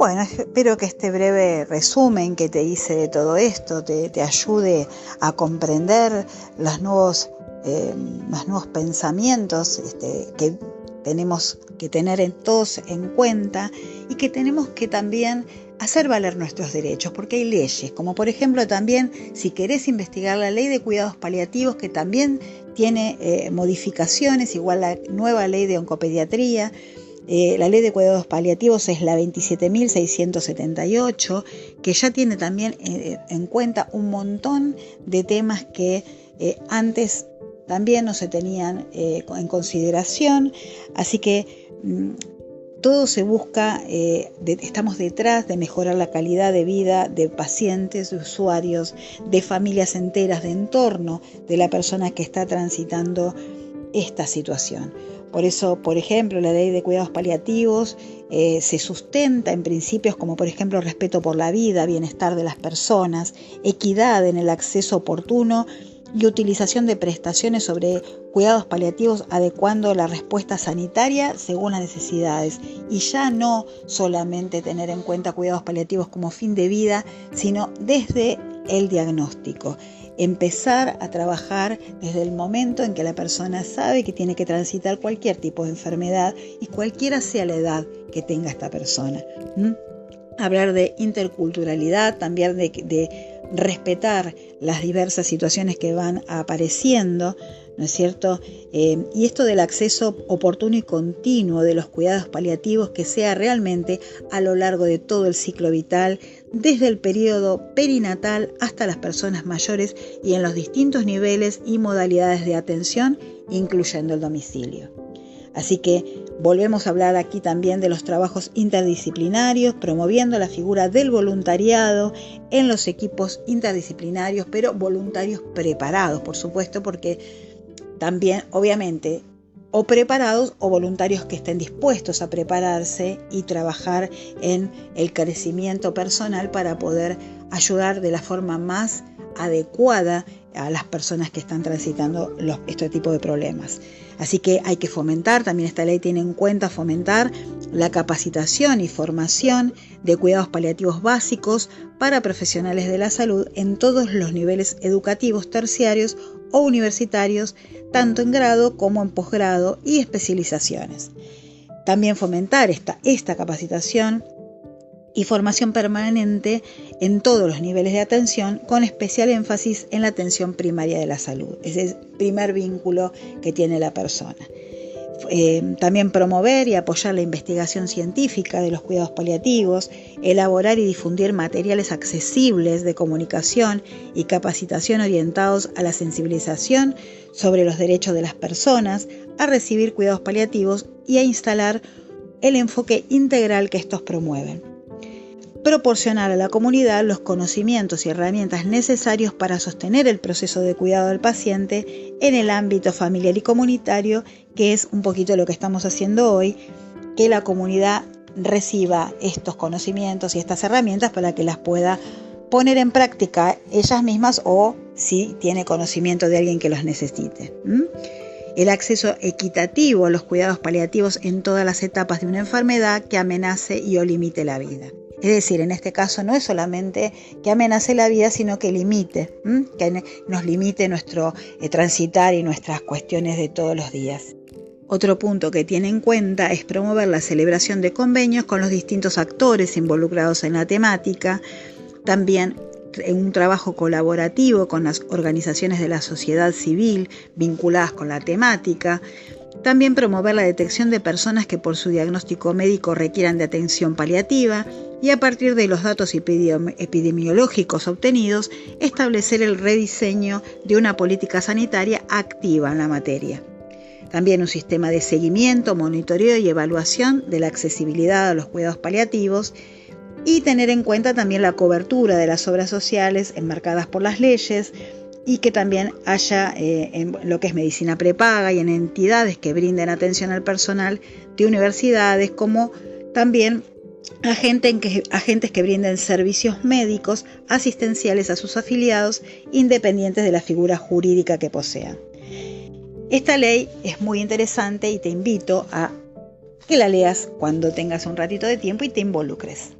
Bueno, espero que este breve resumen que te hice de todo esto te, ayude a comprender los nuevos, eh, los nuevos pensamientos este, que tenemos que tener en todos en cuenta y que tenemos que también hacer valer nuestros derechos, porque hay leyes, como por ejemplo también si querés investigar la ley de cuidados paliativos, que también tiene eh, modificaciones, igual la nueva ley de oncopediatría, eh, la ley de cuidados paliativos es la 27.678, que ya tiene también eh, en cuenta un montón de temas que antes también no se tenían en consideración. Así que mm, todo se busca, eh, estamos detrás de mejorar la calidad de vida de pacientes, de usuarios, de familias enteras, de entorno de la persona que está transitando esta situación. Por eso, por ejemplo, la ley de cuidados paliativos eh, se sustenta en principios como, por ejemplo, respeto por la vida, bienestar de las personas, equidad en el acceso oportuno y utilización de prestaciones sobre cuidados paliativos adecuando la respuesta sanitaria según las necesidades y ya no solamente tener en cuenta cuidados paliativos como fin de vida, sino desde el diagnóstico. Empezar a trabajar desde el momento en que la persona sabe que tiene que transitar cualquier tipo de enfermedad y cualquiera sea la edad que tenga esta persona. Hablar de interculturalidad, también de, de respetar las diversas situaciones que van apareciendo, ¿no es cierto? Eh, y esto del acceso oportuno y continuo de los cuidados paliativos que sea realmente a lo largo de todo el ciclo vital, desde el periodo perinatal hasta las personas mayores y en los distintos niveles y modalidades de atención, incluyendo el domicilio. Así que volvemos a hablar aquí también de los trabajos interdisciplinarios, promoviendo la figura del voluntariado en los equipos interdisciplinarios, pero voluntarios preparados, por supuesto, porque también, obviamente, o preparados o voluntarios que estén dispuestos a prepararse y trabajar en el crecimiento personal para poder ayudar de la forma más adecuada a las personas que están transitando este tipo de problemas. Así que hay que fomentar, también esta ley tiene en cuenta fomentar la capacitación y formación de cuidados paliativos básicos para profesionales de la salud en todos los niveles educativos terciarios o universitarios, tanto en grado como en posgrado y especializaciones. También fomentar esta, esta capacitación y formación permanente en todos los niveles de atención, con especial énfasis en la atención primaria de la salud. Ese es el primer vínculo que tiene la persona. Eh, también promover y apoyar la investigación científica de los cuidados paliativos, elaborar y difundir materiales accesibles de comunicación y capacitación orientados a la sensibilización sobre los derechos de las personas a recibir cuidados paliativos y a instalar el enfoque integral que estos promueven proporcionar a la comunidad los conocimientos y herramientas necesarios para sostener el proceso de cuidado del paciente en el ámbito familiar y comunitario, que es un poquito lo que estamos haciendo hoy, que la comunidad reciba estos conocimientos y estas herramientas para que las pueda poner en práctica ellas mismas o si tiene conocimiento de alguien que los necesite. El acceso equitativo a los cuidados paliativos en todas las etapas de una enfermedad que amenace y o limite la vida. Es decir, en este caso no es solamente que amenace la vida, sino que limite, que nos limite nuestro eh, transitar y nuestras cuestiones de todos los días. Otro punto que tiene en cuenta es promover la celebración de convenios con los distintos actores involucrados en la temática, también en un trabajo colaborativo con las organizaciones de la sociedad civil vinculadas con la temática, también promover la detección de personas que por su diagnóstico médico requieran de atención paliativa y a partir de los datos epidemiológicos obtenidos, establecer el rediseño de una política sanitaria activa en la materia. También un sistema de seguimiento, monitoreo y evaluación de la accesibilidad a los cuidados paliativos y tener en cuenta también la cobertura de las obras sociales enmarcadas por las leyes, y que también haya eh, en lo que es medicina prepaga y en entidades que brinden atención al personal de universidades, como también agentes que, agentes que brinden servicios médicos asistenciales a sus afiliados independientes de la figura jurídica que posean. Esta ley es muy interesante y te invito a que la leas cuando tengas un ratito de tiempo y te involucres.